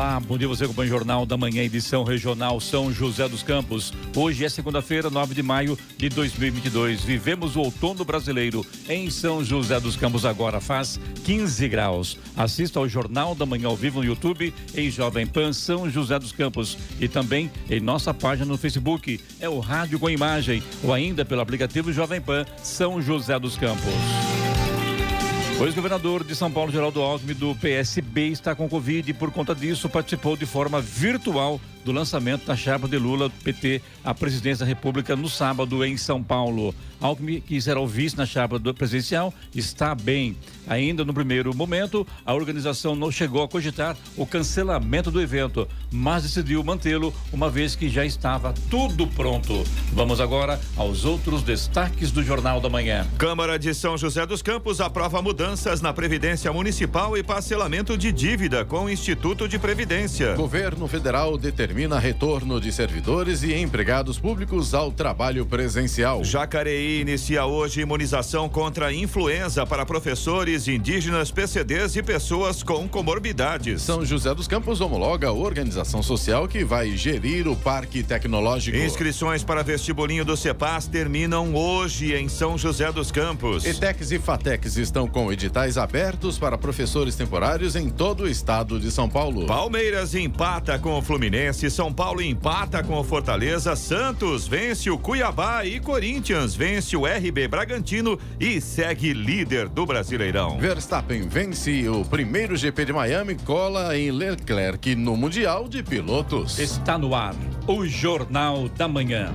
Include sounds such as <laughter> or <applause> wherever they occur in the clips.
Olá, bom dia você acompanha o Jornal da Manhã, edição regional São José dos Campos. Hoje é segunda-feira, 9 de maio de 2022. Vivemos o outono brasileiro em São José dos Campos agora faz 15 graus. Assista ao Jornal da Manhã ao vivo no YouTube em Jovem Pan São José dos Campos e também em nossa página no Facebook, é o Rádio com Imagem ou ainda pelo aplicativo Jovem Pan São José dos Campos. O ex-governador de São Paulo, Geraldo Alckmin, do PSB, está com Covid e, por conta disso, participou de forma virtual do lançamento da chapa de Lula PT à presidência da República no sábado em São Paulo. Alckmin, que será o vice na chapa do presidencial, está bem. Ainda no primeiro momento, a organização não chegou a cogitar o cancelamento do evento, mas decidiu mantê-lo, uma vez que já estava tudo pronto. Vamos agora aos outros destaques do Jornal da Manhã. Câmara de São José dos Campos aprova mudanças na Previdência Municipal e parcelamento de dívida com o Instituto de Previdência. Governo Federal determina retorno de servidores e empregados públicos ao trabalho presencial. Jacareí inicia hoje imunização contra a influenza para professores indígenas, PCDs e pessoas com comorbidades. São José dos Campos homologa a organização social que vai gerir o Parque Tecnológico. Inscrições para vestibulinho do CEPAS terminam hoje em São José dos Campos. ETEX e FATEX estão com editais abertos para professores temporários em todo o estado de São Paulo. Palmeiras empata com o Fluminense, São Paulo empata com o Fortaleza, Santos vence o Cuiabá e Corinthians vence o RB Bragantino e segue líder do Brasileirão. Verstappen vence o primeiro GP de Miami, cola em Leclerc no Mundial de Pilotos. Está no ar o Jornal da Manhã.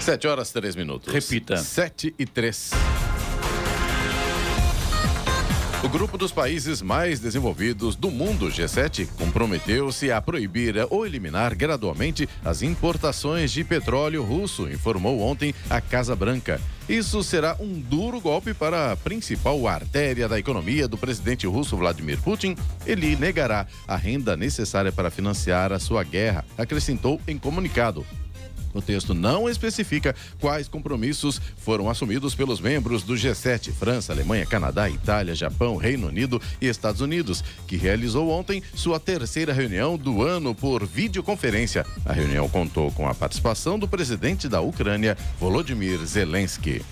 Sete horas, três minutos. Repita. Sete e três. O grupo dos países mais desenvolvidos do mundo, G7, comprometeu-se a proibir ou eliminar gradualmente as importações de petróleo russo, informou ontem a Casa Branca. Isso será um duro golpe para a principal artéria da economia do presidente russo Vladimir Putin. Ele negará a renda necessária para financiar a sua guerra, acrescentou em comunicado. O texto não especifica quais compromissos foram assumidos pelos membros do G7, França, Alemanha, Canadá, Itália, Japão, Reino Unido e Estados Unidos, que realizou ontem sua terceira reunião do ano por videoconferência. A reunião contou com a participação do presidente da Ucrânia, Volodymyr Zelensky.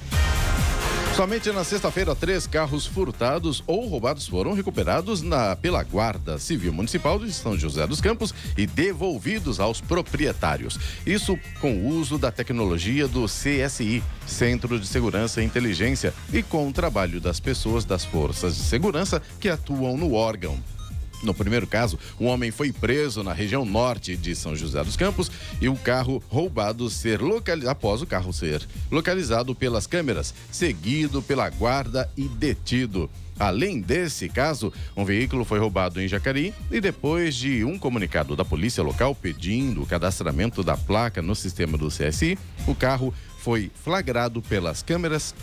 Somente na sexta-feira, três carros furtados ou roubados foram recuperados na, pela Guarda Civil Municipal de São José dos Campos e devolvidos aos proprietários. Isso com o uso da tecnologia do CSI, Centro de Segurança e Inteligência, e com o trabalho das pessoas das forças de segurança que atuam no órgão. No primeiro caso, um homem foi preso na região norte de São José dos Campos e o carro roubado ser localizado após o carro ser localizado pelas câmeras, seguido pela guarda e detido. Além desse caso, um veículo foi roubado em Jacareí e depois de um comunicado da polícia local pedindo o cadastramento da placa no sistema do CSI, o carro foi flagrado pelas câmeras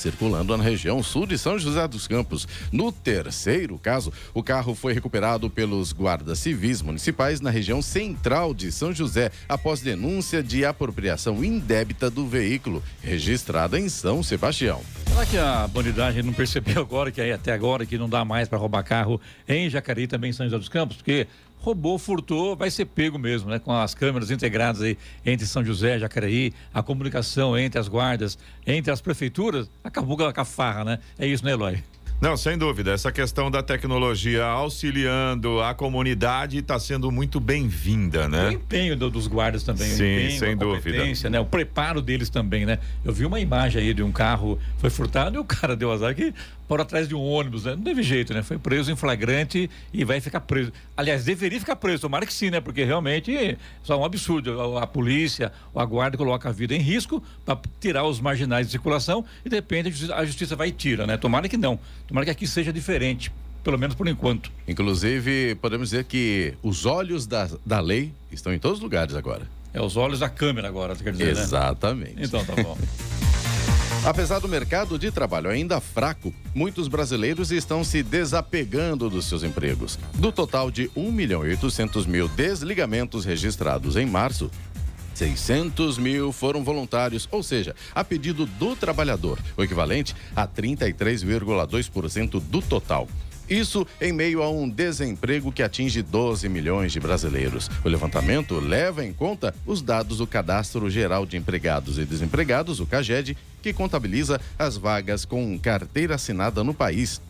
circulando na região sul de São José dos Campos. No terceiro caso, o carro foi recuperado pelos guardas civis municipais na região central de São José, após denúncia de apropriação indébita do veículo, registrada em São Sebastião. Será que a bandidagem não percebeu agora, que aí até agora, que não dá mais para roubar carro em Jacareí, também em São José dos Campos? Porque roubou, furtou, vai ser pego mesmo, né? Com as câmeras integradas aí entre São José e Jacareí, a comunicação entre as guardas, entre as prefeituras, acabou com a farra, né? É isso, né, Eloy? Não, sem dúvida. Essa questão da tecnologia auxiliando a comunidade está sendo muito bem-vinda, né? O empenho do, dos guardas também. Sim, empenho, sem a dúvida. Né? O preparo deles também, né? Eu vi uma imagem aí de um carro foi furtado e o cara deu azar que por atrás de um ônibus, né? Não teve jeito, né? Foi preso em flagrante e vai ficar preso. Aliás, deveria ficar preso, tomara que sim, né? Porque realmente é só um absurdo. A, a polícia, a guarda coloca a vida em risco para tirar os marginais de circulação e de repente a justiça, a justiça vai e tira, né? Tomara que não. Tomara que aqui seja diferente pelo menos por enquanto. Inclusive, podemos dizer que os olhos da, da lei estão em todos os lugares agora. É os olhos da câmera agora, quer dizer, né? Exatamente. Né? Então tá bom. <laughs> Apesar do mercado de trabalho ainda fraco, muitos brasileiros estão se desapegando dos seus empregos. Do total de 1 milhão e 800 mil desligamentos registrados em março, 600 mil foram voluntários, ou seja, a pedido do trabalhador, o equivalente a 33,2% do total. Isso em meio a um desemprego que atinge 12 milhões de brasileiros. O levantamento leva em conta os dados do Cadastro Geral de Empregados e Desempregados, o CAGED, que contabiliza as vagas com carteira assinada no país.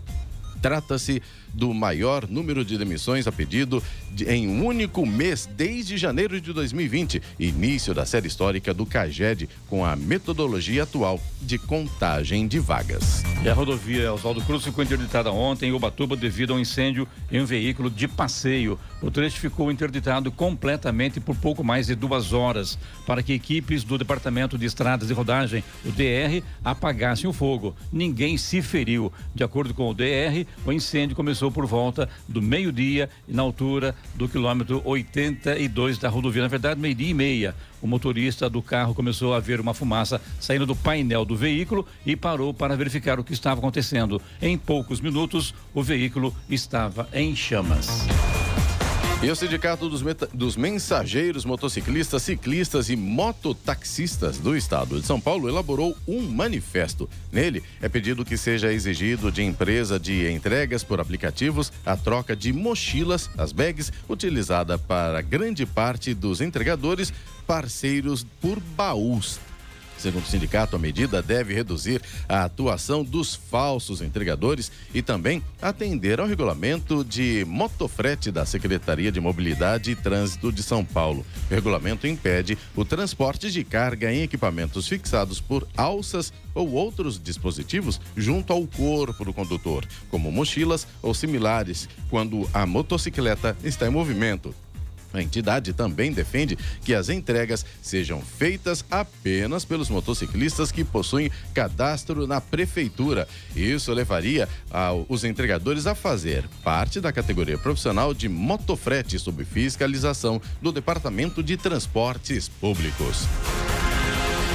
Trata-se do maior número de demissões a pedido em um único mês desde janeiro de 2020, início da série histórica do CAGED, com a metodologia atual de contagem de vagas. E a rodovia Oswaldo Cruz ficou interditada ontem em Ubatuba devido a um incêndio em um veículo de passeio. O trecho ficou interditado completamente por pouco mais de duas horas para que equipes do Departamento de Estradas de Rodagem, o DR, apagassem o fogo. Ninguém se feriu. De acordo com o DR, o incêndio começou começou por volta do meio-dia, na altura do quilômetro 82 da rodovia. Na verdade, meio-dia e meia. O motorista do carro começou a ver uma fumaça saindo do painel do veículo e parou para verificar o que estava acontecendo. Em poucos minutos, o veículo estava em chamas. E o Sindicato dos, dos, Mensageiros Motociclistas, Ciclistas e Mototaxistas do Estado de São Paulo elaborou um manifesto. Nele é pedido que seja exigido de empresa de entregas por aplicativos a troca de mochilas, as bags, utilizada para grande parte dos entregadores parceiros por baús Segundo o sindicato, a medida deve reduzir a atuação dos falsos entregadores e também atender ao regulamento de motofrete da Secretaria de Mobilidade e Trânsito de São Paulo. O regulamento impede o transporte de carga em equipamentos fixados por alças ou outros dispositivos junto ao corpo do condutor, como mochilas ou similares, quando a motocicleta está em movimento. A entidade também defende que as entregas sejam feitas apenas pelos motociclistas que possuem cadastro na prefeitura. Isso levaria os entregadores a fazer parte da categoria profissional de motofrete sob fiscalização do Departamento de Transportes Públicos.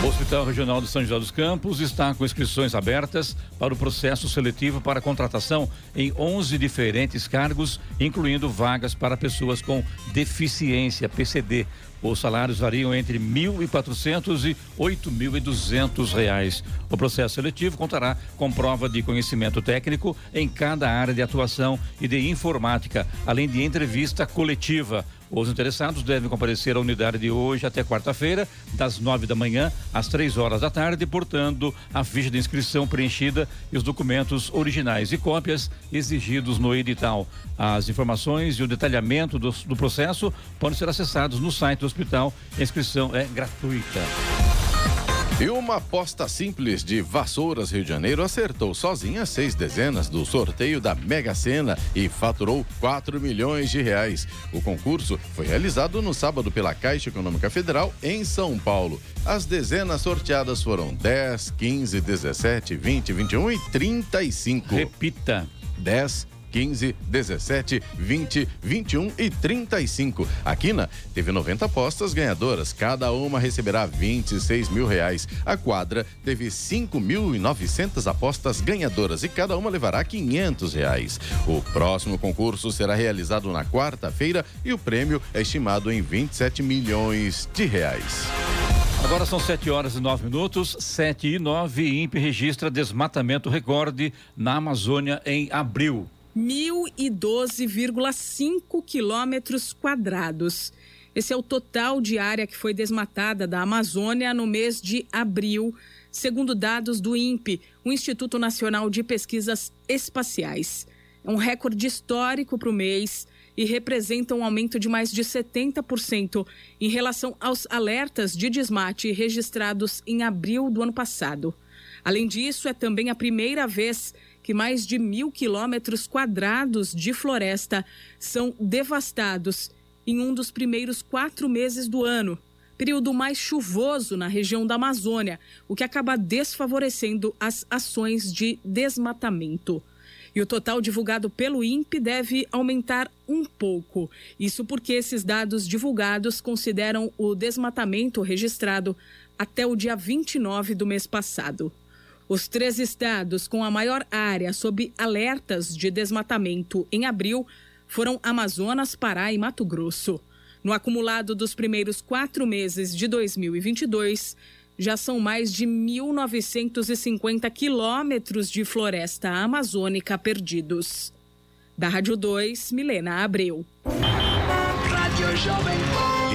O Hospital Regional de São José dos Campos está com inscrições abertas para o processo seletivo para contratação em 11 diferentes cargos, incluindo vagas para pessoas com deficiência PCD. Os salários variam entre R$ 1.400 e 8.200 reais. O processo seletivo contará com prova de conhecimento técnico em cada área de atuação e de informática, além de entrevista coletiva. Os interessados devem comparecer à unidade de hoje até quarta-feira, das nove da manhã às três horas da tarde, portando a ficha de inscrição preenchida e os documentos originais e cópias exigidos no edital. As informações e o detalhamento do, do processo podem ser acessados no site do hospital. A inscrição é gratuita. E uma aposta simples de Vassouras, Rio de Janeiro, acertou sozinha seis dezenas do sorteio da Mega Sena e faturou 4 milhões de reais. O concurso foi realizado no sábado pela Caixa Econômica Federal em São Paulo. As dezenas sorteadas foram 10, 15, 17, 20, 21 e 35. Repita. 10, 15, 17, 20, 21 e 35. A Quina teve 90 apostas ganhadoras, cada uma receberá 26 mil reais. A quadra teve 5.900 apostas ganhadoras e cada uma levará 500 reais. O próximo concurso será realizado na quarta-feira e o prêmio é estimado em 27 milhões de reais. Agora são 7 horas e 9 minutos, 7 e 9. INPE registra desmatamento recorde na Amazônia em abril. 1.012,5 quilômetros quadrados. Esse é o total de área que foi desmatada da Amazônia no mês de abril, segundo dados do INPE, o Instituto Nacional de Pesquisas Espaciais. É um recorde histórico para o mês e representa um aumento de mais de 70% em relação aos alertas de desmate registrados em abril do ano passado. Além disso, é também a primeira vez que mais de mil quilômetros quadrados de floresta são devastados em um dos primeiros quatro meses do ano, período mais chuvoso na região da Amazônia, o que acaba desfavorecendo as ações de desmatamento. E o total divulgado pelo INPE deve aumentar um pouco. Isso porque esses dados divulgados consideram o desmatamento registrado até o dia 29 do mês passado. Os três estados com a maior área sob alertas de desmatamento em abril foram Amazonas, Pará e Mato Grosso. No acumulado dos primeiros quatro meses de 2022, já são mais de 1.950 quilômetros de floresta amazônica perdidos. Da Rádio 2, Milena Abreu.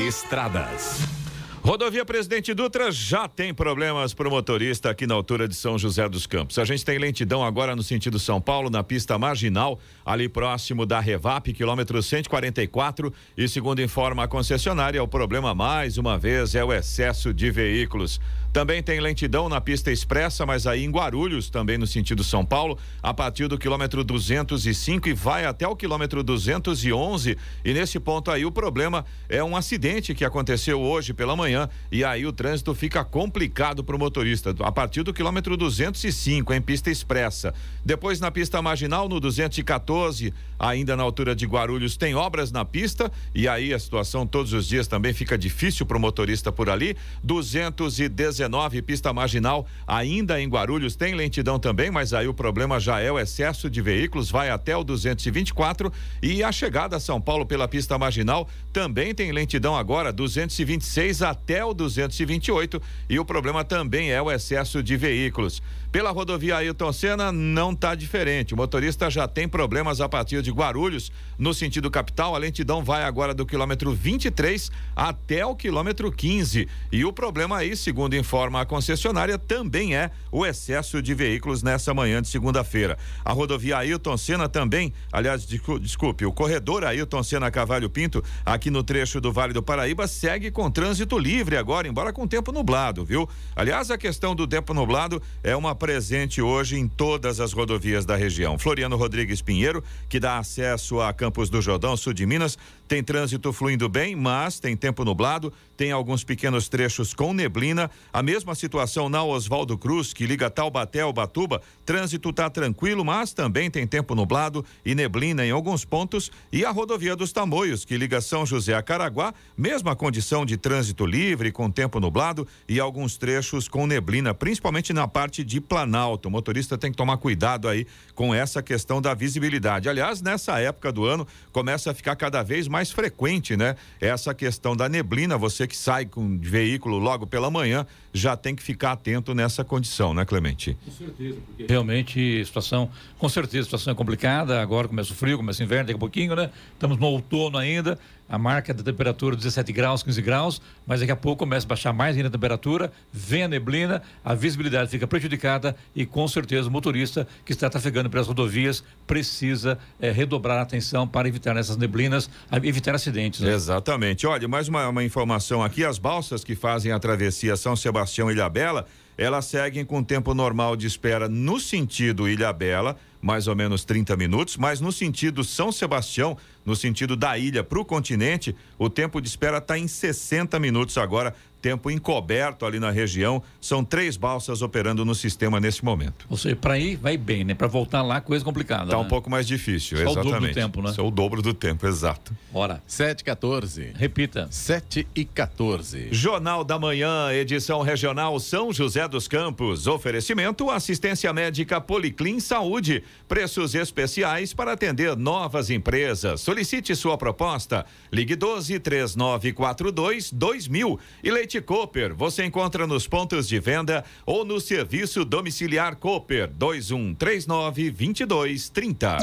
Estradas. Rodovia Presidente Dutra já tem problemas para o motorista aqui na altura de São José dos Campos. A gente tem lentidão agora no sentido São Paulo, na pista marginal, ali próximo da Revap, quilômetro 144. E segundo informa a concessionária, o problema mais uma vez é o excesso de veículos. Também tem lentidão na pista expressa, mas aí em Guarulhos, também no sentido São Paulo, a partir do quilômetro 205 e vai até o quilômetro 211. E nesse ponto aí o problema é um acidente que aconteceu hoje pela manhã e aí o trânsito fica complicado para o motorista a partir do quilômetro 205 em pista expressa. Depois na pista marginal no 214, ainda na altura de Guarulhos tem obras na pista e aí a situação todos os dias também fica difícil para o motorista por ali. 219 19, pista marginal, ainda em Guarulhos, tem lentidão também, mas aí o problema já é o excesso de veículos, vai até o 224 e a chegada a São Paulo pela pista marginal também tem lentidão agora, 226 até o 228 e o problema também é o excesso de veículos. Pela rodovia Ailton Senna não está diferente. O motorista já tem problemas a partir de Guarulhos, no sentido capital. A lentidão vai agora do quilômetro 23 até o quilômetro 15. E o problema aí, segundo informa a concessionária, também é o excesso de veículos nessa manhã de segunda-feira. A rodovia Ailton Senna também, aliás, desculpe, o corredor Ailton Senna Cavalho Pinto, aqui no trecho do Vale do Paraíba, segue com trânsito livre agora, embora com tempo nublado, viu? Aliás, a questão do tempo nublado é uma presente hoje em todas as rodovias da região. Floriano Rodrigues Pinheiro, que dá acesso a Campos do Jordão, sul de Minas, tem trânsito fluindo bem, mas tem tempo nublado, tem alguns pequenos trechos com neblina. A mesma situação na Oswaldo Cruz, que liga Taubaté ao Batuba. Trânsito está tranquilo, mas também tem tempo nublado e neblina em alguns pontos. E a rodovia dos Tamoios, que liga São José a Caraguá, mesma condição de trânsito livre, com tempo nublado e alguns trechos com neblina, principalmente na parte de Planalto. O motorista tem que tomar cuidado aí com essa questão da visibilidade. Aliás, nessa época do ano, começa a ficar cada vez mais frequente, né? Essa questão da neblina, você que sai com veículo logo pela manhã, já tem que ficar atento nessa condição, né, Clemente? Com certeza, porque realmente a situação, com certeza situação é complicada, agora começa o frio, começa o inverno, daqui a pouquinho, né? Estamos no outono ainda, a marca da temperatura 17 graus, 15 graus, mas daqui a pouco começa a baixar mais ainda a temperatura, vem a neblina, a visibilidade fica prejudicada e com certeza o motorista que está trafegando pelas rodovias precisa é, redobrar a atenção para evitar essas neblinas, evitar acidentes. Né? Exatamente. Olha, mais uma, uma informação aqui: as balsas que fazem a travessia São Sebastião e Ilhabela, elas seguem com tempo normal de espera no sentido Ilhabela mais ou menos 30 minutos, mas no sentido São Sebastião, no sentido da ilha para o continente, o tempo de espera está em 60 minutos agora tempo encoberto ali na região. São três balsas operando no sistema nesse momento. Ou seja, para ir vai bem, né? Para voltar lá, coisa complicada. Tá né? um pouco mais difícil, Só exatamente. o dobro do tempo, né? Só o dobro do tempo, exato. Bora. 7 e 14. Repita. 7 e 14. Jornal da Manhã, edição regional São José dos Campos. Oferecimento assistência médica Policlin Saúde. Preços especiais para atender novas empresas. Solicite sua proposta. Ligue 12 3942 2000 e leite Leite Cooper, você encontra nos pontos de venda ou no serviço domiciliar Cooper 2139 2230.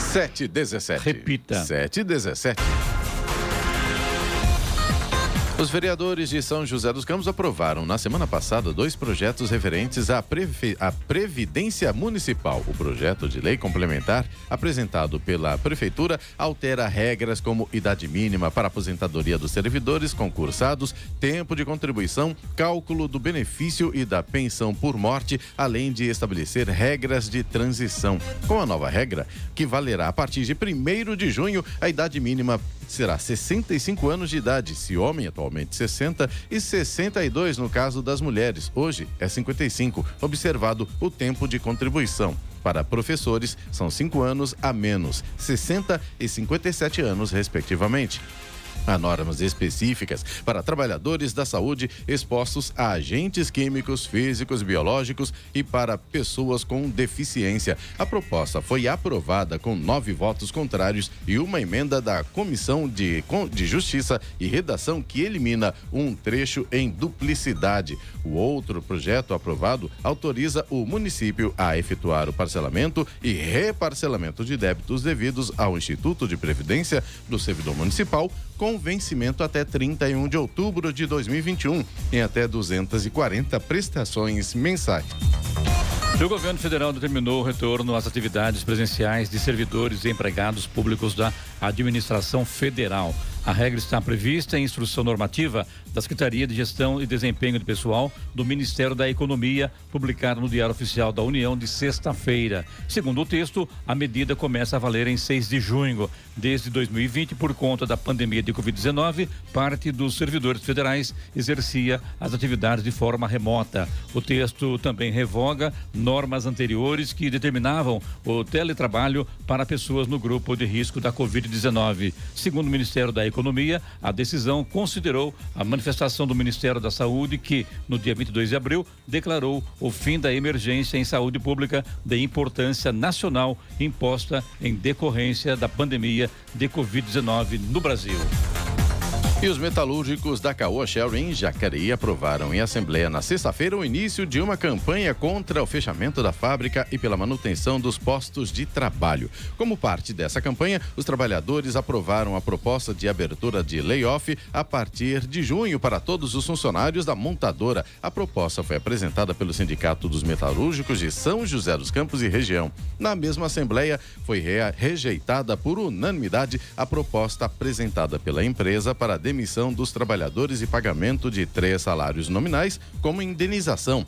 Sete dezessete. Repita. Sete dezessete. Os vereadores de São José dos Campos aprovaram na semana passada dois projetos referentes à, Previ à Previdência Municipal. O projeto de lei complementar, apresentado pela Prefeitura, altera regras como idade mínima para aposentadoria dos servidores concursados, tempo de contribuição, cálculo do benefício e da pensão por morte, além de estabelecer regras de transição. Com a nova regra, que valerá a partir de 1 de junho, a idade mínima será 65 anos de idade, se homem atualmente 60 e 62 no caso das mulheres. Hoje é 55, observado o tempo de contribuição. Para professores, são cinco anos a menos, 60 e 57 anos, respectivamente. Há normas específicas para trabalhadores da saúde expostos a agentes químicos, físicos, biológicos e para pessoas com deficiência. A proposta foi aprovada com nove votos contrários e uma emenda da Comissão de, de Justiça e Redação que elimina um trecho em duplicidade. O outro projeto aprovado autoriza o município a efetuar o parcelamento e reparcelamento de débitos devidos ao Instituto de Previdência do Servidor Municipal com vencimento até 31 de outubro de 2021, em até 240 prestações mensais. O governo federal determinou o retorno às atividades presenciais de servidores e empregados públicos da administração federal. A regra está prevista em instrução normativa da Secretaria de Gestão e Desempenho do Pessoal do Ministério da Economia, publicada no Diário Oficial da União de sexta-feira. Segundo o texto, a medida começa a valer em 6 de junho. Desde 2020, por conta da pandemia de Covid-19, parte dos servidores federais exercia as atividades de forma remota. O texto também revoga normas anteriores que determinavam o teletrabalho para pessoas no grupo de risco da Covid-19. Segundo o Ministério da Economia, a decisão considerou a manifestação do Ministério da Saúde que, no dia 22 de abril, declarou o fim da emergência em saúde pública de importância nacional imposta em decorrência da pandemia de Covid-19 no Brasil. E os metalúrgicos da Caoa Shell em Jacareí aprovaram em assembleia na sexta-feira o início de uma campanha contra o fechamento da fábrica e pela manutenção dos postos de trabalho. Como parte dessa campanha, os trabalhadores aprovaram a proposta de abertura de layoff a partir de junho para todos os funcionários da montadora. A proposta foi apresentada pelo Sindicato dos Metalúrgicos de São José dos Campos e região. Na mesma assembleia, foi rejeitada por unanimidade a proposta apresentada pela empresa para demissão dos trabalhadores e pagamento de três salários nominais como indenização.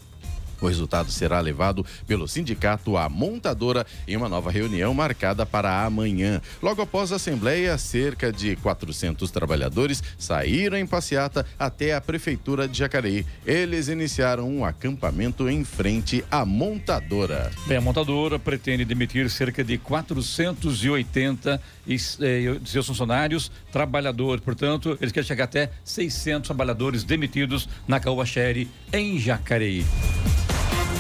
O resultado será levado pelo sindicato à montadora em uma nova reunião marcada para amanhã. Logo após a Assembleia, cerca de 400 trabalhadores saíram em passeata até a Prefeitura de Jacareí. Eles iniciaram um acampamento em frente à montadora. Bem, a montadora pretende demitir cerca de 480 e, eh, seus funcionários, trabalhadores. Portanto, eles querem chegar até 600 trabalhadores demitidos na Cauaxere, em Jacareí.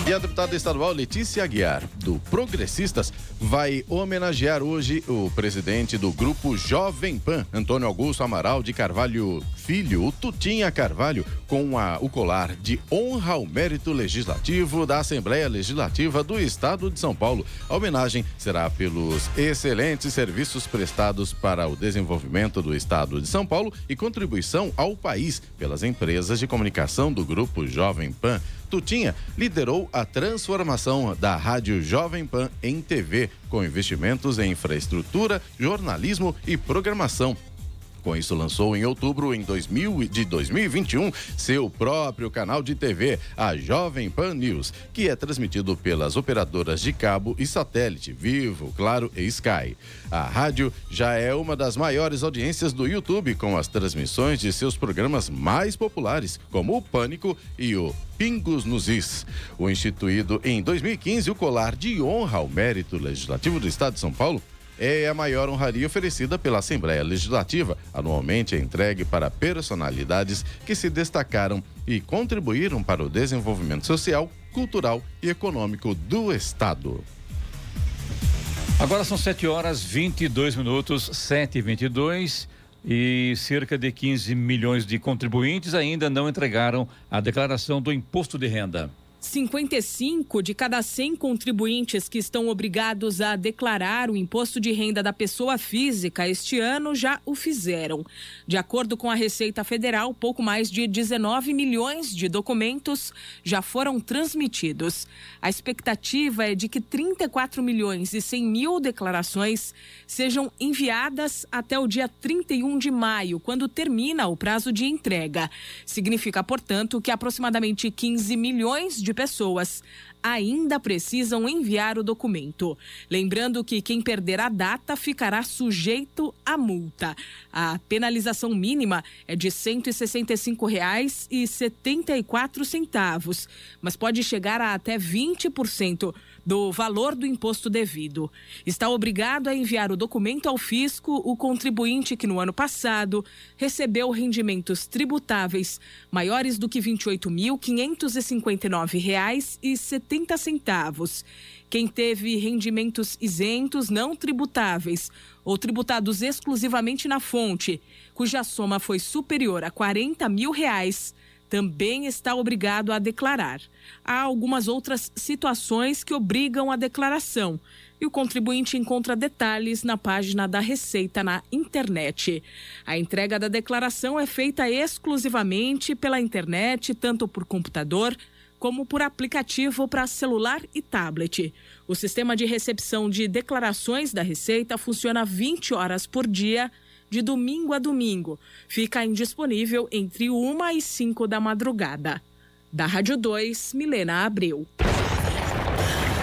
E a deputada estadual Letícia Aguiar, do Progressistas, vai homenagear hoje o presidente do grupo Jovem Pan, Antônio Augusto Amaral de Carvalho Filho, o Tutinha Carvalho, com a, o colar de honra ao mérito legislativo da Assembleia Legislativa do Estado de São Paulo. A homenagem será pelos excelentes serviços prestados para o desenvolvimento do Estado de São Paulo e contribuição ao país pelas empresas de comunicação do grupo Jovem Pan. Tutinha liderou a transformação da Rádio Jovem Pan em TV, com investimentos em infraestrutura, jornalismo e programação com isso, lançou em outubro em 2000, de 2021 seu próprio canal de TV, a Jovem Pan News, que é transmitido pelas operadoras de cabo e satélite Vivo, Claro e Sky. A rádio já é uma das maiores audiências do YouTube, com as transmissões de seus programas mais populares, como o Pânico e o Pingos nos Is. O instituído em 2015, o colar de honra ao mérito legislativo do Estado de São Paulo é a maior honraria oferecida pela Assembleia Legislativa. Anualmente é entregue para personalidades que se destacaram e contribuíram para o desenvolvimento social, cultural e econômico do Estado. Agora são 7 horas 22 minutos, 7 e 22 e cerca de 15 milhões de contribuintes ainda não entregaram a declaração do imposto de renda. 55 de cada 100 contribuintes que estão obrigados a declarar o imposto de renda da pessoa física este ano já o fizeram. De acordo com a Receita Federal, pouco mais de 19 milhões de documentos já foram transmitidos. A expectativa é de que 34 milhões e 100 mil declarações sejam enviadas até o dia 31 de maio, quando termina o prazo de entrega. Significa, portanto, que aproximadamente 15 milhões de pessoas ainda precisam enviar o documento. Lembrando que quem perder a data ficará sujeito à multa. A penalização mínima é de R$ 165,74, mas pode chegar a até 20% do valor do imposto devido. Está obrigado a enviar o documento ao fisco o contribuinte que no ano passado recebeu rendimentos tributáveis maiores do que R$ 28.559,70. Quem teve rendimentos isentos não tributáveis ou tributados exclusivamente na fonte, cuja soma foi superior a 40 mil reais, também está obrigado a declarar. Há algumas outras situações que obrigam a declaração e o contribuinte encontra detalhes na página da Receita na internet. A entrega da declaração é feita exclusivamente pela internet, tanto por computador como por aplicativo para celular e tablet. O sistema de recepção de declarações da Receita funciona 20 horas por dia de domingo a domingo. Fica indisponível entre uma e cinco da madrugada. Da Rádio 2, Milena Abreu.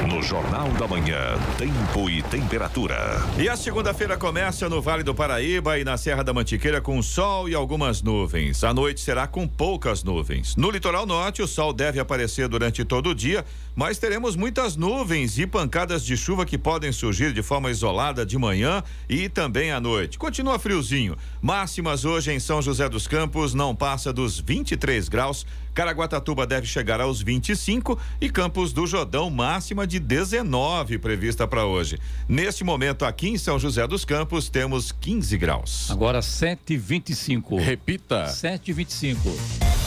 No Jornal da Manhã, tempo e temperatura. E a segunda-feira começa no Vale do Paraíba e na Serra da Mantiqueira com sol e algumas nuvens. A noite será com poucas nuvens. No litoral norte, o sol deve aparecer durante todo o dia, mas teremos muitas nuvens e pancadas de chuva que podem surgir de forma isolada de manhã e também à noite. Continua friozinho. Máximas hoje em São José dos Campos não passa dos 23 graus. Caraguatatuba deve chegar aos 25 e Campos do Jordão máxima de 19 prevista para hoje. Neste momento aqui em São José dos Campos temos 15 graus. Agora 7:25. Repita. 7:25.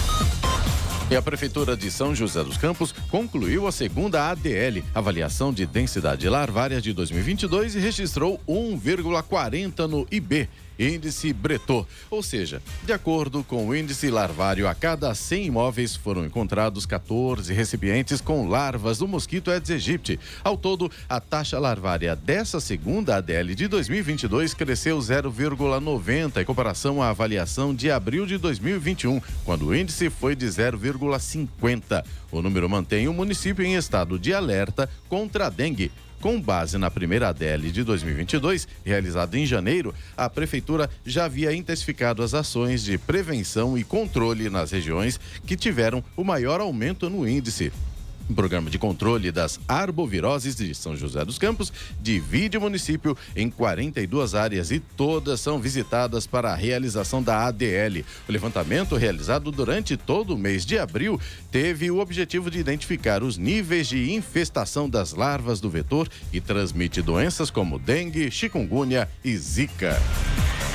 E a Prefeitura de São José dos Campos concluiu a segunda ADL, avaliação de densidade larvária de 2022, e registrou 1,40 no IB, índice Bretot, ou seja, de acordo com o índice larvário, a cada 100 imóveis foram encontrados 14 recipientes com larvas do mosquito Aedes aegypti. Ao todo, a taxa larvária dessa segunda ADL de 2022 cresceu 0,90 em comparação à avaliação de abril de 2021, quando o índice foi de 0,50. O número mantém o município em estado de alerta contra a dengue. Com base na primeira ADL de 2022, realizada em janeiro, a Prefeitura já havia intensificado as ações de prevenção e controle nas regiões que tiveram o maior aumento no índice. O programa de controle das arboviroses de São José dos Campos divide o município em 42 áreas e todas são visitadas para a realização da ADL. O levantamento realizado durante todo o mês de abril teve o objetivo de identificar os níveis de infestação das larvas do vetor e transmite doenças como dengue, chikungunya e zika.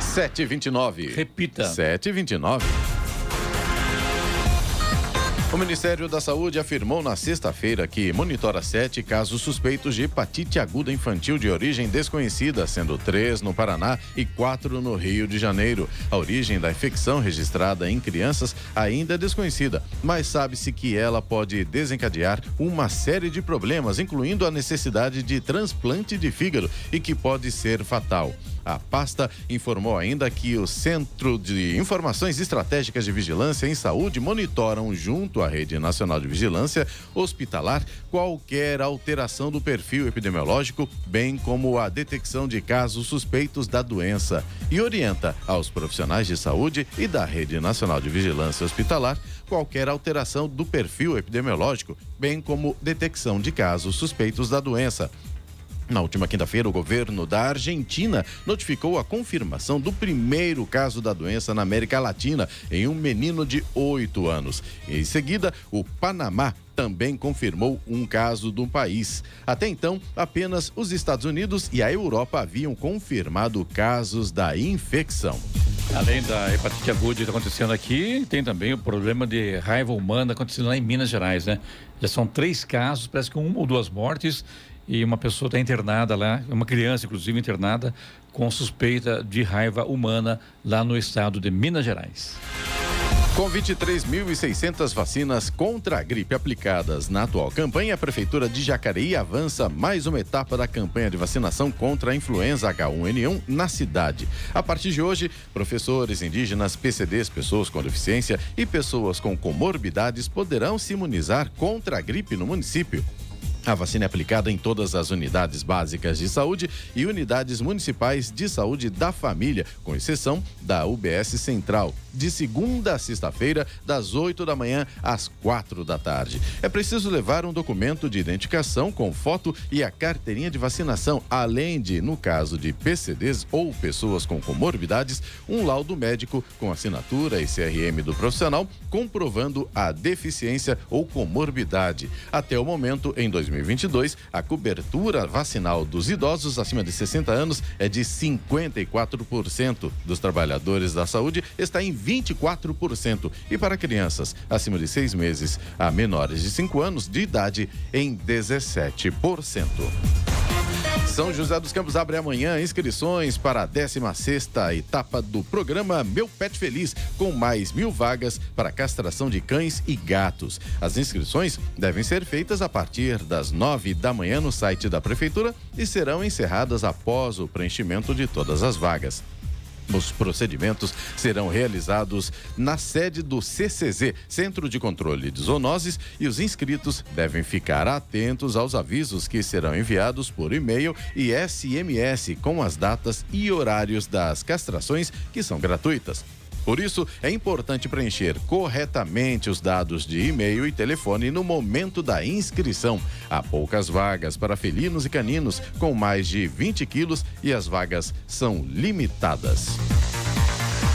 729. Repita. 729. O Ministério da Saúde afirmou na sexta-feira que monitora sete casos suspeitos de hepatite aguda infantil de origem desconhecida, sendo três no Paraná e quatro no Rio de Janeiro. A origem da infecção registrada em crianças ainda é desconhecida, mas sabe-se que ela pode desencadear uma série de problemas, incluindo a necessidade de transplante de fígado e que pode ser fatal. A pasta informou ainda que o Centro de Informações Estratégicas de Vigilância em Saúde monitoram, junto à Rede Nacional de Vigilância Hospitalar qualquer alteração do perfil epidemiológico, bem como a detecção de casos suspeitos da doença e orienta aos profissionais de saúde e da Rede Nacional de Vigilância Hospitalar qualquer alteração do perfil epidemiológico, bem como detecção de casos suspeitos da doença. Na última quinta-feira, o governo da Argentina notificou a confirmação do primeiro caso da doença na América Latina em um menino de oito anos. Em seguida, o Panamá também confirmou um caso do país. Até então, apenas os Estados Unidos e a Europa haviam confirmado casos da infecção. Além da hepatite aguda que está acontecendo aqui, tem também o problema de raiva humana acontecendo lá em Minas Gerais, né? Já são três casos, parece que uma ou duas mortes e uma pessoa está internada lá, uma criança inclusive internada com suspeita de raiva humana lá no estado de Minas Gerais. Com 23.600 vacinas contra a gripe aplicadas na atual campanha, a Prefeitura de Jacareí avança mais uma etapa da campanha de vacinação contra a influenza H1N1 na cidade. A partir de hoje, professores indígenas, PCDs, pessoas com deficiência e pessoas com comorbidades poderão se imunizar contra a gripe no município. A vacina é aplicada em todas as unidades básicas de saúde e unidades municipais de saúde da família, com exceção da UBS Central, de segunda a sexta-feira, das 8 da manhã às quatro da tarde. É preciso levar um documento de identificação com foto e a carteirinha de vacinação, além de, no caso de PCDs ou pessoas com comorbidades, um laudo médico com assinatura e CRM do profissional comprovando a deficiência ou comorbidade. Até o momento, em 2020, 2022, a cobertura vacinal dos idosos acima de 60 anos é de 54%. Dos trabalhadores da saúde está em 24%. E para crianças acima de seis meses a menores de 5 anos de idade, em 17%. São José dos Campos abre amanhã inscrições para a 16 etapa do programa Meu Pet Feliz, com mais mil vagas para castração de cães e gatos. As inscrições devem ser feitas a partir das nove da manhã no site da Prefeitura e serão encerradas após o preenchimento de todas as vagas. Os procedimentos serão realizados na sede do CCZ, Centro de Controle de Zoonoses, e os inscritos devem ficar atentos aos avisos que serão enviados por e-mail e SMS com as datas e horários das castrações que são gratuitas. Por isso, é importante preencher corretamente os dados de e-mail e telefone no momento da inscrição. Há poucas vagas para felinos e caninos com mais de 20 quilos e as vagas são limitadas.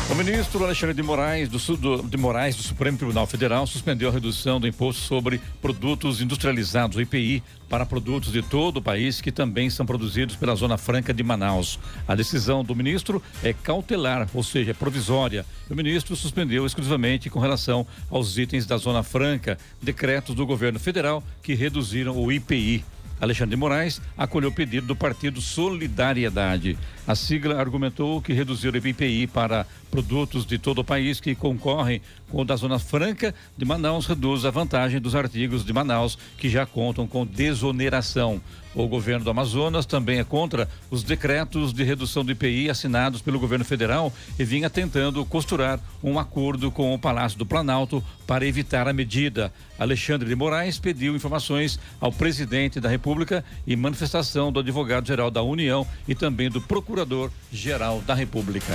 O ministro Alexandre de Moraes do, do, de Moraes, do Supremo Tribunal Federal, suspendeu a redução do imposto sobre produtos industrializados, o IPI, para produtos de todo o país que também são produzidos pela Zona Franca de Manaus. A decisão do ministro é cautelar, ou seja, é provisória. O ministro suspendeu exclusivamente com relação aos itens da Zona Franca, decretos do governo federal que reduziram o IPI. Alexandre Moraes acolheu o pedido do Partido Solidariedade. A sigla argumentou que reduzir o IPI para produtos de todo o país que concorrem com o da Zona Franca de Manaus reduz a vantagem dos artigos de Manaus que já contam com desoneração. O governo do Amazonas também é contra os decretos de redução do IPI assinados pelo governo federal e vinha tentando costurar um acordo com o Palácio do Planalto para evitar a medida. Alexandre de Moraes pediu informações ao presidente da República e manifestação do advogado-geral da União e também do procurador-geral da República.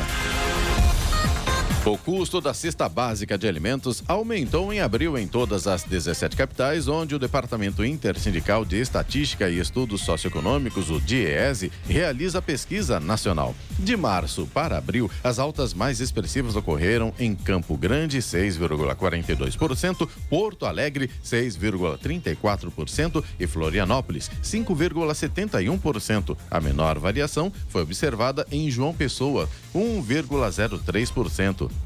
O custo da cesta básica de alimentos aumentou em abril em todas as 17 capitais, onde o Departamento Intersindical de Estatística e Estudos Socioeconômicos, o DIEESE, realiza pesquisa nacional. De março para abril, as altas mais expressivas ocorreram em Campo Grande, 6,42%, Porto Alegre, 6,34% e Florianópolis, 5,71%. A menor variação foi observada em João Pessoa, 1,03%.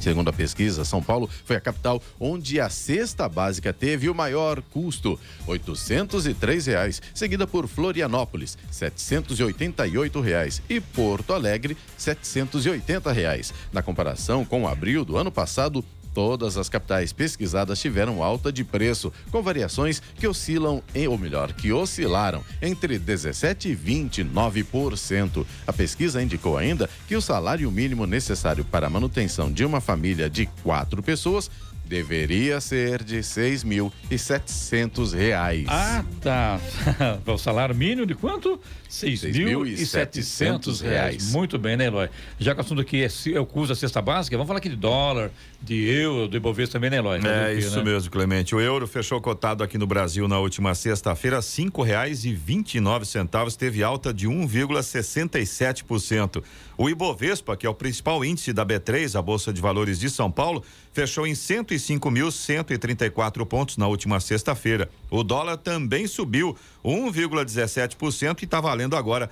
Segundo a pesquisa, São Paulo foi a capital onde a cesta básica teve o maior custo, 803 reais, seguida por Florianópolis, 788 reais, e Porto Alegre, 780 reais. Na comparação com abril do ano passado, Todas as capitais pesquisadas tiveram alta de preço, com variações que oscilam, em, ou melhor, que oscilaram entre 17% e 29%. A pesquisa indicou ainda que o salário mínimo necessário para a manutenção de uma família de quatro pessoas deveria ser de R$ 6.700. Ah, tá. <laughs> o salário mínimo de quanto? 6.700 reais. Muito bem, né, Eloy? Já que o assunto aqui é, é o custo da cesta básica, vamos falar aqui de dólar, de euro, do Ibovespa também, né, Eloy? É, isso né? mesmo, Clemente. O euro fechou cotado aqui no Brasil na última sexta-feira, cinco reais e vinte e nove centavos, teve alta de 1,67%. O Ibovespa, que é o principal índice da B3, a Bolsa de Valores de São Paulo, fechou em 105.134 pontos na última sexta-feira. O dólar também subiu 1,17% e está valendo agora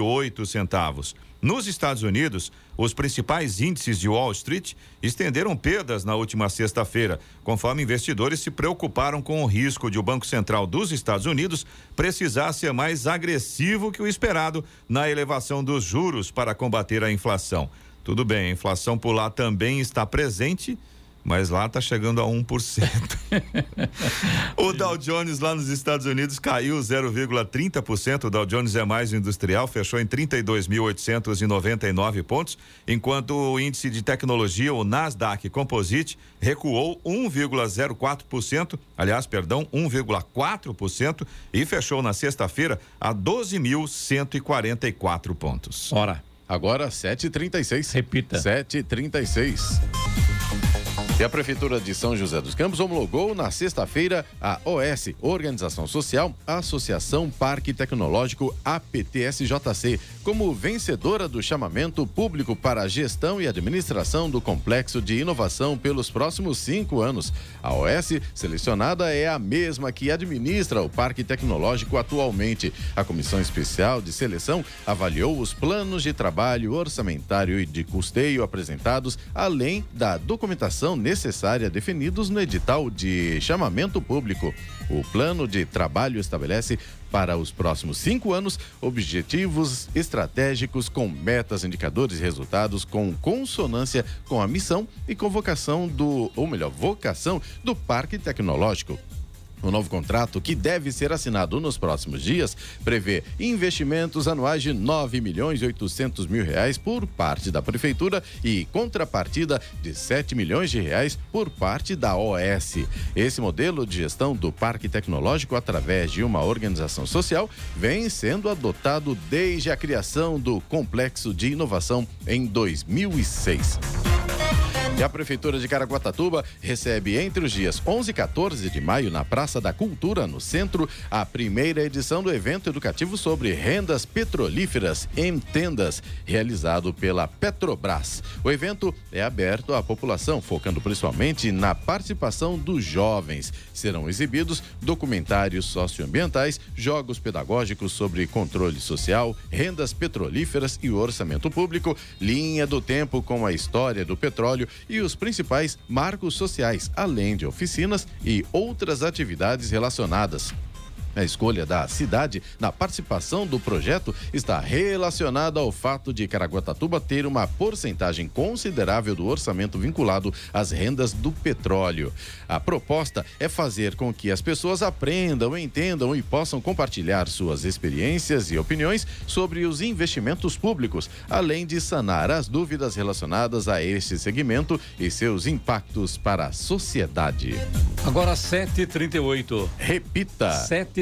oito centavos. Nos Estados Unidos, os principais índices de Wall Street estenderam perdas na última sexta-feira, conforme investidores se preocuparam com o risco de o Banco Central dos Estados Unidos precisar ser mais agressivo que o esperado na elevação dos juros para combater a inflação. Tudo bem, a inflação por lá também está presente mas lá está chegando a 1%. <laughs> o Dow Jones lá nos Estados Unidos caiu 0,30%. O Dow Jones é mais industrial, fechou em 32.899 pontos, enquanto o índice de tecnologia, o Nasdaq Composite, recuou 1,04%, aliás, perdão, 1,4% e fechou na sexta-feira a 12.144 pontos. Ora, agora 7:36. Repita. 7:36. E a Prefeitura de São José dos Campos homologou na sexta-feira a OS, Organização Social Associação Parque Tecnológico APTSJC, como vencedora do chamamento público para a gestão e administração do Complexo de Inovação pelos próximos cinco anos. A OS selecionada é a mesma que administra o Parque Tecnológico atualmente. A Comissão Especial de Seleção avaliou os planos de trabalho orçamentário e de custeio apresentados, além da documentação necessária necessária definidos no edital de chamamento público. O plano de trabalho estabelece para os próximos cinco anos objetivos estratégicos com metas, indicadores e resultados com consonância com a missão e convocação do, ou melhor, vocação do Parque Tecnológico. O novo contrato, que deve ser assinado nos próximos dias, prevê investimentos anuais de 9 milhões e 800 mil reais por parte da prefeitura e contrapartida de 7 milhões de reais por parte da OS. Esse modelo de gestão do Parque Tecnológico através de uma organização social vem sendo adotado desde a criação do Complexo de Inovação em 2006. E a Prefeitura de Caraguatatuba recebe entre os dias 11 e 14 de maio, na Praça da Cultura, no centro, a primeira edição do evento educativo sobre rendas petrolíferas em tendas, realizado pela Petrobras. O evento é aberto à população, focando principalmente na participação dos jovens. Serão exibidos documentários socioambientais, jogos pedagógicos sobre controle social, rendas petrolíferas e orçamento público, linha do tempo com a história do petróleo e os principais marcos sociais, além de oficinas e outras atividades relacionadas. A escolha da cidade na participação do projeto está relacionada ao fato de Caraguatatuba ter uma porcentagem considerável do orçamento vinculado às rendas do petróleo. A proposta é fazer com que as pessoas aprendam, entendam e possam compartilhar suas experiências e opiniões sobre os investimentos públicos, além de sanar as dúvidas relacionadas a este segmento e seus impactos para a sociedade. Agora 7h38. Repita. 7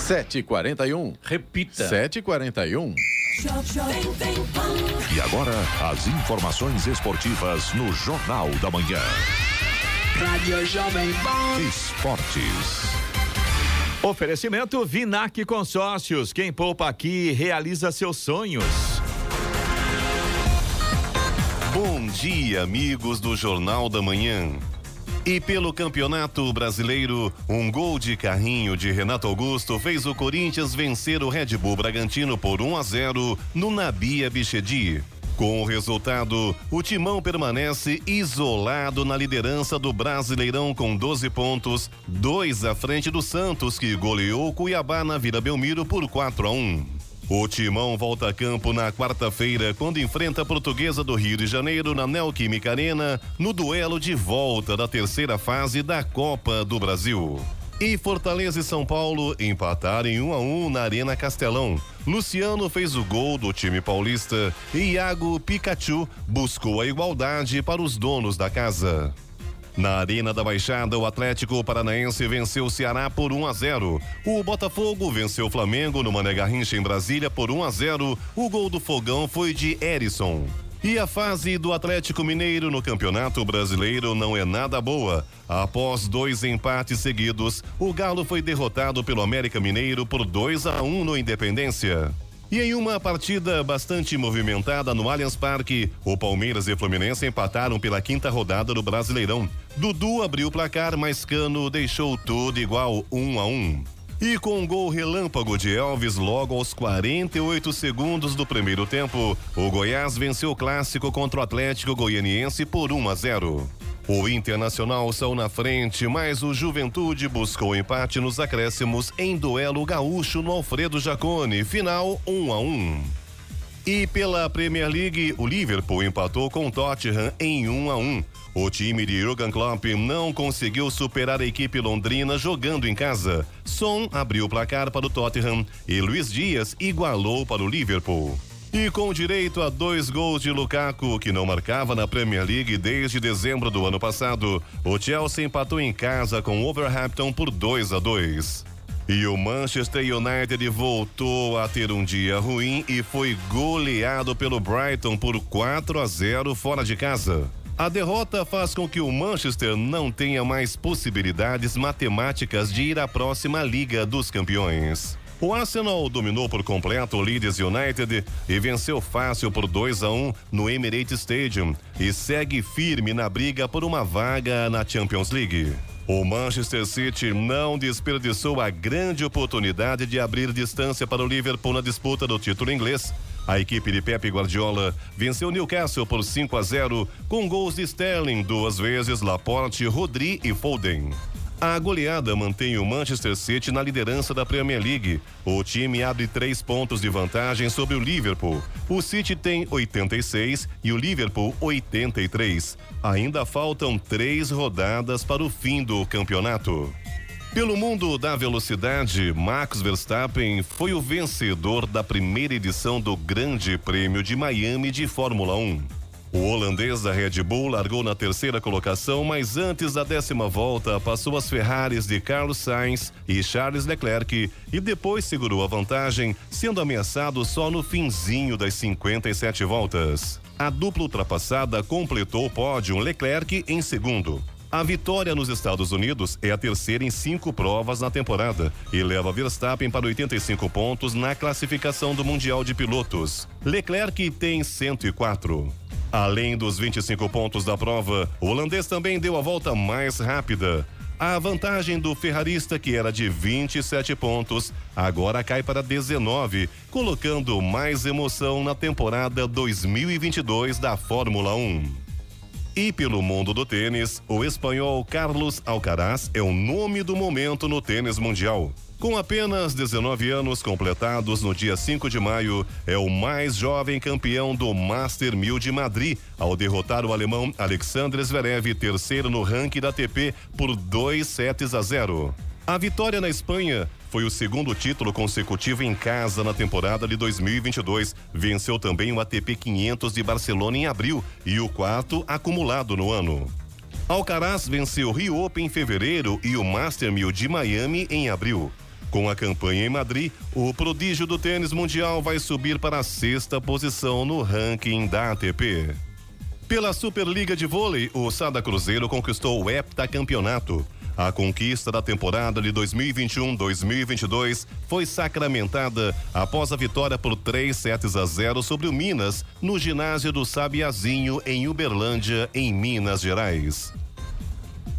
7h41. Repita. 7h41. E agora, as informações esportivas no Jornal da Manhã. Rádio Jovem Pan. Esportes. Oferecimento Vinac Consórcios. Quem poupa aqui realiza seus sonhos. Bom dia, amigos do Jornal da Manhã. E pelo Campeonato Brasileiro, um gol de carrinho de Renato Augusto fez o Corinthians vencer o Red Bull Bragantino por 1 a 0 no Nabia Bichedi. Com o resultado, o Timão permanece isolado na liderança do Brasileirão com 12 pontos, dois à frente do Santos, que goleou Cuiabá na Vila Belmiro por 4 a 1. O Timão volta a campo na quarta-feira, quando enfrenta a Portuguesa do Rio de Janeiro na Neoquímica Arena, no duelo de volta da terceira fase da Copa do Brasil. E Fortaleza e São Paulo empataram em 1 a 1 na Arena Castelão. Luciano fez o gol do time paulista e Iago Pikachu buscou a igualdade para os donos da casa. Na Arena da Baixada, o Atlético Paranaense venceu o Ceará por 1 a 0. O Botafogo venceu o Flamengo no Mané Garrincha em Brasília por 1 a 0. O gol do Fogão foi de Erisson. E a fase do Atlético Mineiro no Campeonato Brasileiro não é nada boa. Após dois empates seguidos, o Galo foi derrotado pelo América Mineiro por 2 a 1 no Independência. E em uma partida bastante movimentada no Allianz Parque, o Palmeiras e Fluminense empataram pela quinta rodada do Brasileirão. Dudu abriu o placar, mas Cano deixou tudo igual 1 a 1. E com um gol relâmpago de Elvis logo aos 48 segundos do primeiro tempo, o Goiás venceu o clássico contra o Atlético Goianiense por 1 a 0. O Internacional saiu na frente, mas o Juventude buscou empate nos acréscimos em duelo gaúcho no Alfredo Jacone, final 1 a 1. E pela Premier League, o Liverpool empatou com o Tottenham em 1 a 1. O time de Jurgen Klopp não conseguiu superar a equipe londrina jogando em casa. Son abriu o placar para o Tottenham e Luiz Dias igualou para o Liverpool. E com direito a dois gols de Lukaku, que não marcava na Premier League desde dezembro do ano passado, o Chelsea empatou em casa com o Overhampton por 2 a 2. E o Manchester United voltou a ter um dia ruim e foi goleado pelo Brighton por 4 a 0 fora de casa. A derrota faz com que o Manchester não tenha mais possibilidades matemáticas de ir à próxima Liga dos Campeões. O Arsenal dominou por completo o Leeds United e venceu fácil por 2 a 1 no Emirates Stadium e segue firme na briga por uma vaga na Champions League. O Manchester City não desperdiçou a grande oportunidade de abrir distância para o Liverpool na disputa do título inglês a equipe de Pepe Guardiola venceu Newcastle por 5 a 0 com gols de Sterling duas vezes, Laporte, Rodri e Foden. A goleada mantém o Manchester City na liderança da Premier League. O time abre três pontos de vantagem sobre o Liverpool. O City tem 86 e o Liverpool 83. Ainda faltam três rodadas para o fim do campeonato. Pelo mundo da velocidade, Max Verstappen foi o vencedor da primeira edição do Grande Prêmio de Miami de Fórmula 1. O holandês da Red Bull largou na terceira colocação, mas antes da décima volta passou as Ferraris de Carlos Sainz e Charles Leclerc e depois segurou a vantagem, sendo ameaçado só no finzinho das 57 voltas. A dupla ultrapassada completou o pódio Leclerc em segundo. A vitória nos Estados Unidos é a terceira em cinco provas na temporada e leva Verstappen para 85 pontos na classificação do Mundial de Pilotos. Leclerc tem 104. Além dos 25 pontos da prova, o holandês também deu a volta mais rápida. A vantagem do ferrarista, que era de 27 pontos, agora cai para 19, colocando mais emoção na temporada 2022 da Fórmula 1. E pelo mundo do tênis, o espanhol Carlos Alcaraz é o nome do momento no tênis mundial. Com apenas 19 anos completados no dia 5 de maio, é o mais jovem campeão do Master 1000 de Madrid, ao derrotar o alemão Alexander Zverev, terceiro no ranking da ATP, por 2 sets a 0. A vitória na Espanha foi o segundo título consecutivo em casa na temporada de 2022. Venceu também o ATP 500 de Barcelona em abril e o quarto acumulado no ano. Alcaraz venceu o Rio Open em fevereiro e o Master 1000 de Miami em abril. Com a campanha em Madrid, o prodígio do tênis mundial vai subir para a sexta posição no ranking da ATP. Pela Superliga de Vôlei, o Sada Cruzeiro conquistou o heptacampeonato. A conquista da temporada de 2021-2022 foi sacramentada após a vitória por 3 sets a 0 sobre o Minas no ginásio do Sabiazinho em Uberlândia, em Minas Gerais.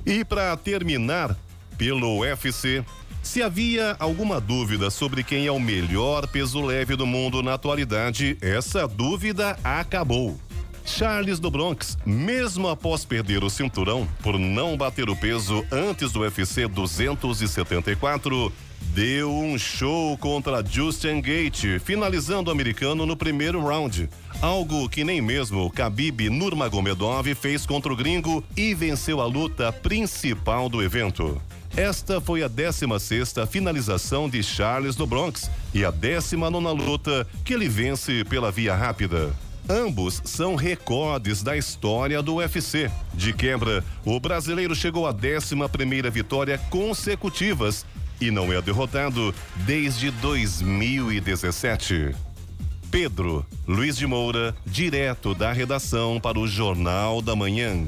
E para terminar, pelo UFC, Se havia alguma dúvida sobre quem é o melhor peso leve do mundo na atualidade, essa dúvida acabou. Charles do Bronx, mesmo após perder o cinturão por não bater o peso antes do UFC 274, deu um show contra Justin Gate, finalizando o americano no primeiro round. Algo que nem mesmo Khabib Nurmagomedov fez contra o gringo e venceu a luta principal do evento. Esta foi a 16 finalização de Charles do Bronx e a 19 luta que ele vence pela via rápida. Ambos são recordes da história do UFC. De quebra, o brasileiro chegou à 11 primeira vitória consecutivas e não é derrotado desde 2017. Pedro Luiz de Moura, direto da redação para o Jornal da Manhã.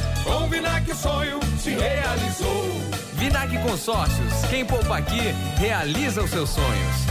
Vinac o sonho se realizou. Vinac Consórcios. Quem poupa aqui realiza os seus sonhos.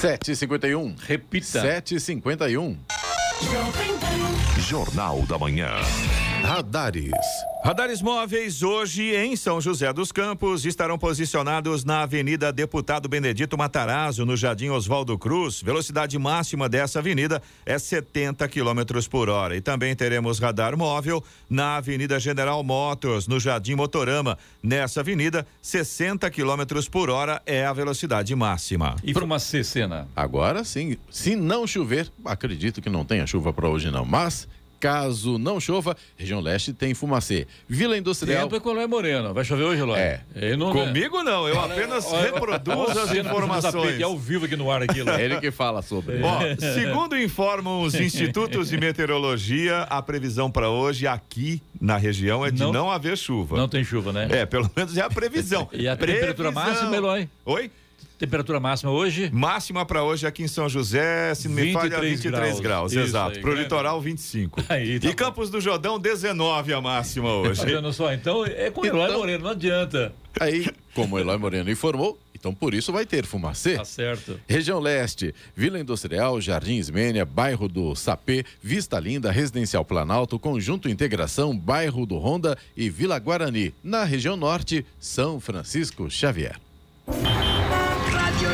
751. Repita. 751. Jornal da Manhã. Radares. Radares móveis hoje em São José dos Campos estarão posicionados na Avenida Deputado Benedito Matarazzo, no Jardim Oswaldo Cruz. Velocidade máxima dessa avenida é 70 km por hora. E também teremos radar móvel na Avenida General Motors, no Jardim Motorama. Nessa avenida, 60 km por hora é a velocidade máxima. E Fumacê, Cena? Agora sim, se não chover, acredito que não tenha chuva para hoje não, mas caso não chova, região leste tem fumacê. Vila Industrial. Tempo é com o Eloy Moreno. Vai chover hoje, Eloy? É. Ele não, Comigo não, eu apenas Olha, reproduzo olha, as informações. É ao vivo aqui no ar aqui, Eloy. <laughs> É ele que fala sobre. Ó, segundo informam os <laughs> institutos de meteorologia, a previsão para hoje aqui na região é de não, Não- haver chuva. Não tem chuva, né? É, pelo menos é a previsão. <laughs> E a temperatura Previsão. máxima, Eloy? Oi? Temperatura máxima hoje? Máxima para hoje aqui em São José, se não me falha, 23 23 graus, graus. Isso exato. aí, Pro né? litoral, 25. <laughs> Aí, tá e bom. Campos do Jordão, 19 a máxima hoje. <laughs> Vendo só? Então é com o Eloy Então- Moreno, não adianta. Aí, como o Eloy Moreno informou, então por isso vai ter fumacê. Tá certo. Região Leste, Vila Industrial, Jardim Ismênia, Bairro do Sapê, Vista Linda, Residencial Planalto, Conjunto Integração, Bairro do Honda e Vila Guarani. Na região Norte, São Francisco Xavier.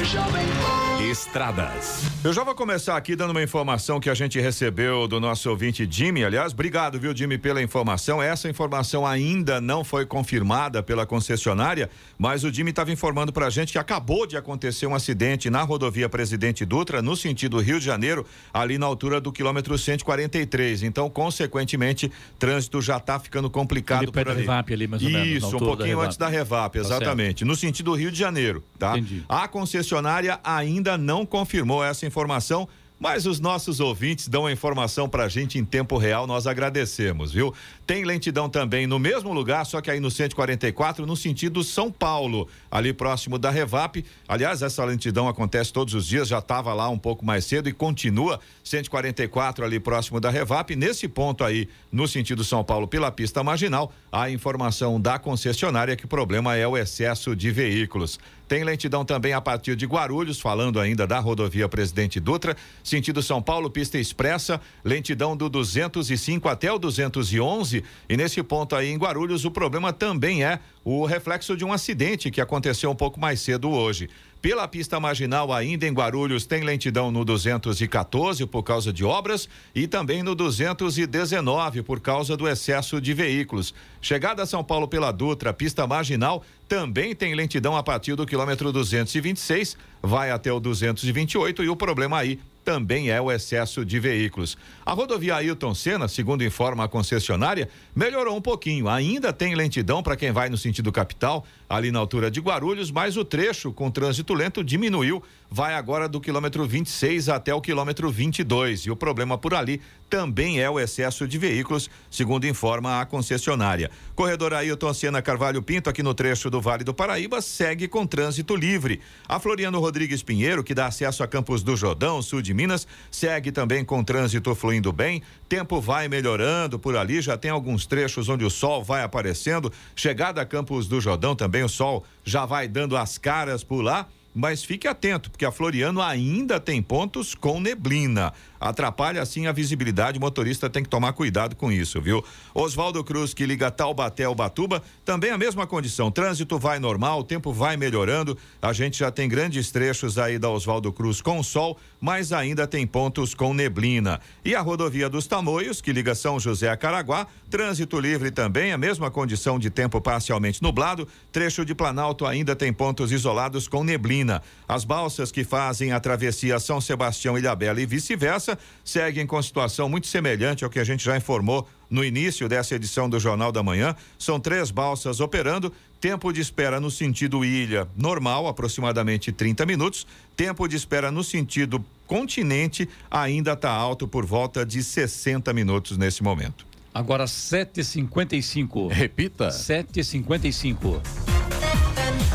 Rádio Jovem Pan. Estradas. Eu já vou começar aqui dando uma informação que a gente recebeu do nosso ouvinte Jimmy. Aliás, obrigado, viu, Jimmy, pela informação. Essa informação ainda não foi confirmada pela concessionária, mas o Jimmy estava informando pra gente que acabou de acontecer um acidente na rodovia Presidente Dutra, no sentido Rio de Janeiro, ali na altura do quilômetro 143. Então, consequentemente, trânsito já está ficando complicado Ali por da ali. Revap ali, mais ou menos, na Isso, um da pouquinho Revap. antes da Revap, Tá exatamente. no sentido Rio de Janeiro, tá? Entendi. A concessionária ainda não confirmou essa informação. Mas os nossos ouvintes dão a informação pra gente em tempo real, nós agradecemos, viu? Tem lentidão também no mesmo lugar, só que aí no 144, no sentido São Paulo, ali próximo da Revap. Aliás, essa lentidão acontece todos os dias, já estava lá um pouco mais cedo e continua 144 ali próximo da Revap. Nesse ponto aí, no sentido São Paulo, pela pista marginal, a informação da concessionária é que o problema é o excesso de veículos. Tem lentidão também a partir de Guarulhos, falando ainda da rodovia Presidente Dutra, sentido São Paulo, pista expressa, lentidão do 205 até o 211. E nesse ponto aí em Guarulhos, o problema também é o reflexo de um acidente que aconteceu um pouco mais cedo hoje. Pela pista marginal, ainda em Guarulhos, tem lentidão no 214 por causa de obras e também no 219 por causa do excesso de veículos. Chegada a São Paulo pela Dutra, pista marginal, também tem lentidão a partir do quilômetro 226, vai até o 228 e o problema aí também é o excesso de veículos. A rodovia Ailton Senna, segundo informa a concessionária, melhorou um pouquinho. Ainda tem lentidão para quem vai no sentido capital, ali na altura de Guarulhos, mas o trecho com trânsito lento diminuiu, vai agora do quilômetro 26 até o quilômetro 22. E o problema por ali também é o excesso de veículos, segundo informa a concessionária. Corredor Ailton Senna Carvalho Pinto, aqui no trecho do Vale do Paraíba, segue com trânsito livre. A Floriano Rodrigues Pinheiro, que dá acesso a Campos do Jordão, sul de Minas, segue também com trânsito fluindo bem. Tempo vai melhorando por ali, já tem alguns trechos onde o sol vai aparecendo. Chegada a Campos do Jordão também o sol já vai dando as caras por lá mas fique atento, porque a Floriano ainda tem pontos com neblina. Atrapalha assim a visibilidade, o motorista tem que tomar cuidado com isso, viu? Oswaldo Cruz, que liga Taubaté ao Batuba, também a mesma condição. Trânsito vai normal, o tempo vai melhorando. A gente já tem grandes trechos aí da Oswaldo Cruz com sol, mas ainda tem pontos com neblina. E a rodovia dos Tamoios, que liga São José a Caraguá, trânsito livre também, a mesma condição de tempo parcialmente nublado. Trecho de Planalto ainda tem pontos isolados com neblina. As balsas que fazem a travessia São Sebastião, Ilhabela e vice-versa seguem com situação muito semelhante ao que a gente já informou no início dessa edição do Jornal da Manhã. São três balsas operando. Tempo de espera no sentido ilha normal, aproximadamente 30 minutos. Tempo de espera no sentido continente ainda está alto por volta de 60 minutos nesse momento. Agora 7h55. Repita. 7h55.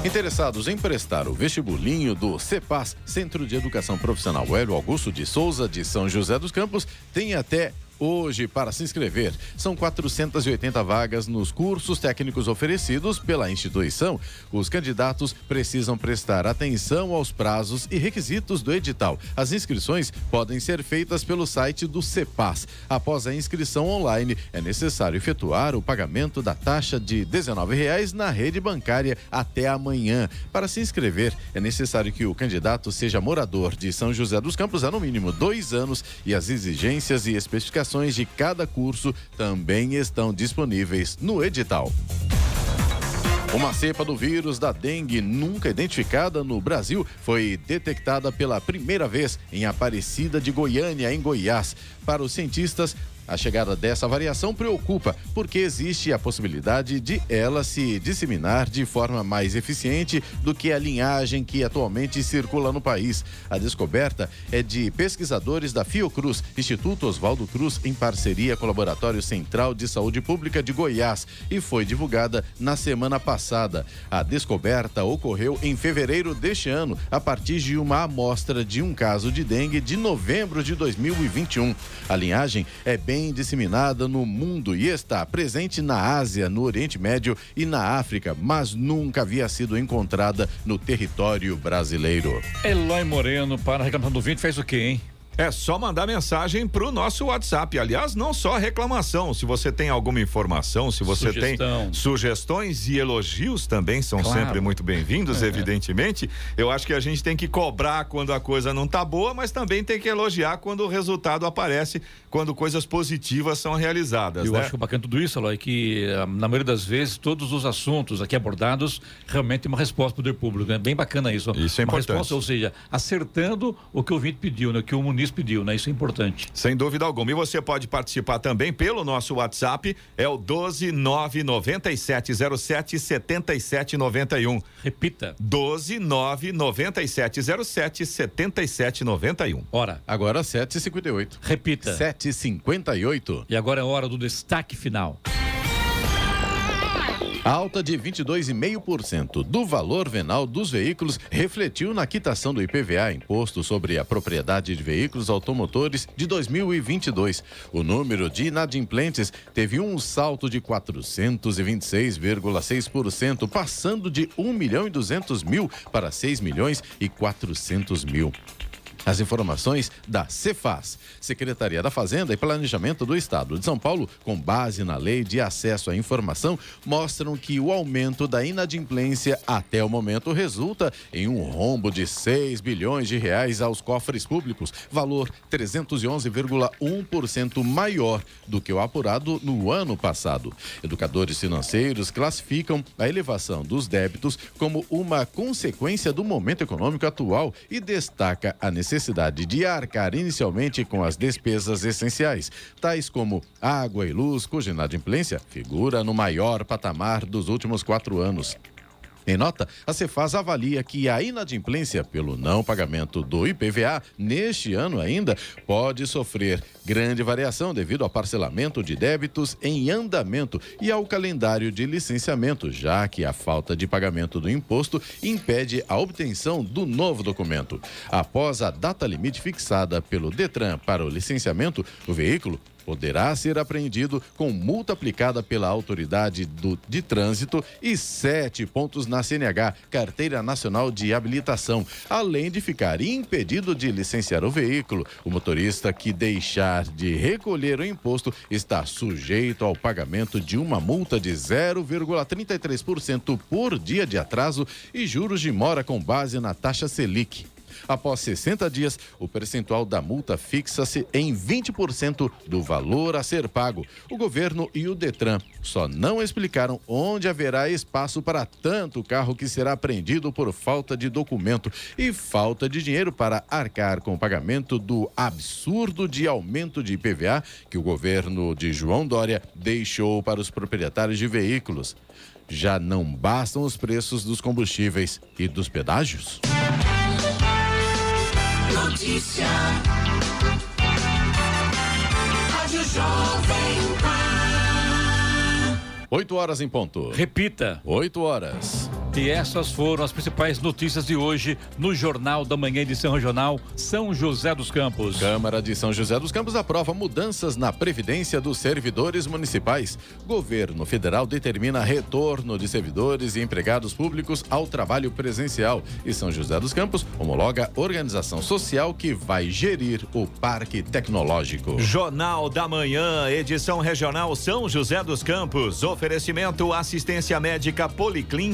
Interessados em prestar o vestibulinho do CEPAS, Centro de Educação Profissional Hélio Augusto de Souza, de São José dos Campos, tem até hoje para se inscrever. São 480 vagas nos cursos técnicos oferecidos pela instituição. Os candidatos precisam prestar atenção aos prazos e requisitos do edital. As inscrições podem ser feitas pelo site do CEPAS. Após a inscrição online, é necessário efetuar o pagamento da taxa de R$ 19,00 na rede bancária até amanhã. Para se inscrever, é necessário que o candidato seja morador de São José dos Campos há no mínimo dois anos e as exigências e especificações de cada curso também estão disponíveis no edital. Uma cepa do vírus da dengue nunca identificada no Brasil foi detectada pela primeira vez em Aparecida de Goiânia, em Goiás. Para os cientistas, a chegada dessa variação preocupa, porque existe a possibilidade de ela se disseminar de forma mais eficiente do que a linhagem que atualmente circula no país. A descoberta é de pesquisadores da Fiocruz, Instituto Oswaldo Cruz, em parceria com o Laboratório Central de Saúde Pública de Goiás, e foi divulgada na semana passada. A descoberta ocorreu em fevereiro deste ano, a partir de uma amostra de um caso de dengue de novembro de 2021. A linhagem é bem disseminada no mundo e está presente na Ásia, no Oriente Médio e na África, mas nunca havia sido encontrada no território brasileiro. Eloy Moreno, para a reclamação do 20, fez o quê, hein? É só mandar mensagem pro nosso WhatsApp. Aliás, não só reclamação. Se você tem alguma informação, se você Sugestão. tem sugestões e elogios também são Claro. sempre muito bem-vindos, É. evidentemente. Eu acho que a gente tem que cobrar quando a coisa não tá boa, mas também tem que elogiar quando o resultado aparece, quando coisas positivas são realizadas. Eu né? acho que o bacana tudo isso, Eloy, que ah, na maioria das vezes todos os assuntos aqui abordados realmente tem uma resposta do poder público. É bem bacana isso. Isso é uma importante. resposta, ou seja, acertando o que o ouvinte pediu, né? o que o Pediu, né? Isso é importante. Sem dúvida alguma. E você pode participar também pelo nosso WhatsApp, é o 1299707 7791. Repita. 1299707 7791. Hora. Agora 7h58. Repita. 7h58. E agora é hora do destaque final. Alta de 22,5% do valor venal dos veículos refletiu na quitação do IPVA, Imposto sobre a Propriedade de Veículos Automotores, de 2022. O número de inadimplentes teve um salto de 426,6%, passando de 1 milhão e 200 mil para 6 milhões e 400 mil. As informações da Cefaz, Secretaria da Fazenda e Planejamento do Estado de São Paulo, com base na Lei de Acesso à Informação, mostram que o aumento da inadimplência até o momento resulta em um rombo de 6 bilhões de reais aos cofres públicos, valor 311,1% maior do que o apurado no ano passado. Educadores financeiros classificam a elevação dos débitos como uma consequência do momento econômico atual e destaca a necessidade necessidade de arcar inicialmente com as despesas essenciais, tais como água e luz, cuja inadimplência figura no maior patamar dos últimos quatro anos. Em nota, a Cefaz avalia que a inadimplência pelo não pagamento do IPVA neste ano ainda pode sofrer grande variação devido ao parcelamento de débitos em andamento e ao calendário de licenciamento, já que a falta de pagamento do imposto impede a obtenção do novo documento. Após a data limite fixada pelo Detran para o licenciamento, o veículo poderá ser apreendido com multa aplicada pela autoridade do, de trânsito e sete pontos na CNH, Carteira Nacional de Habilitação, além de ficar impedido de licenciar o veículo. O motorista que deixar de recolher o imposto está sujeito ao pagamento de uma multa de 0,33% por dia de atraso e juros de mora com base na taxa Selic. Após 60 dias, o percentual da multa fixa-se em 20% do valor a ser pago. O governo e o Detran só não explicaram onde haverá espaço para tanto carro que será apreendido por falta de documento e falta de dinheiro para arcar com o pagamento do absurdo de aumento de IPVA que o governo de João Dória deixou para os proprietários de veículos. Já não bastam os preços dos combustíveis e dos pedágios? Notícia. Rádio Jovem Pan. 8 horas em ponto. Repita. 8 horas. E essas foram as principais notícias de hoje no Jornal da Manhã, edição regional São José dos Campos. Câmara de São José dos Campos aprova mudanças na Previdência dos servidores municipais. Governo federal determina retorno de servidores e empregados públicos ao trabalho presencial. E São José dos Campos homologa organização social que vai gerir o Parque Tecnológico. Jornal da Manhã, edição regional São José dos Campos. Oferecimento assistência médica Policlin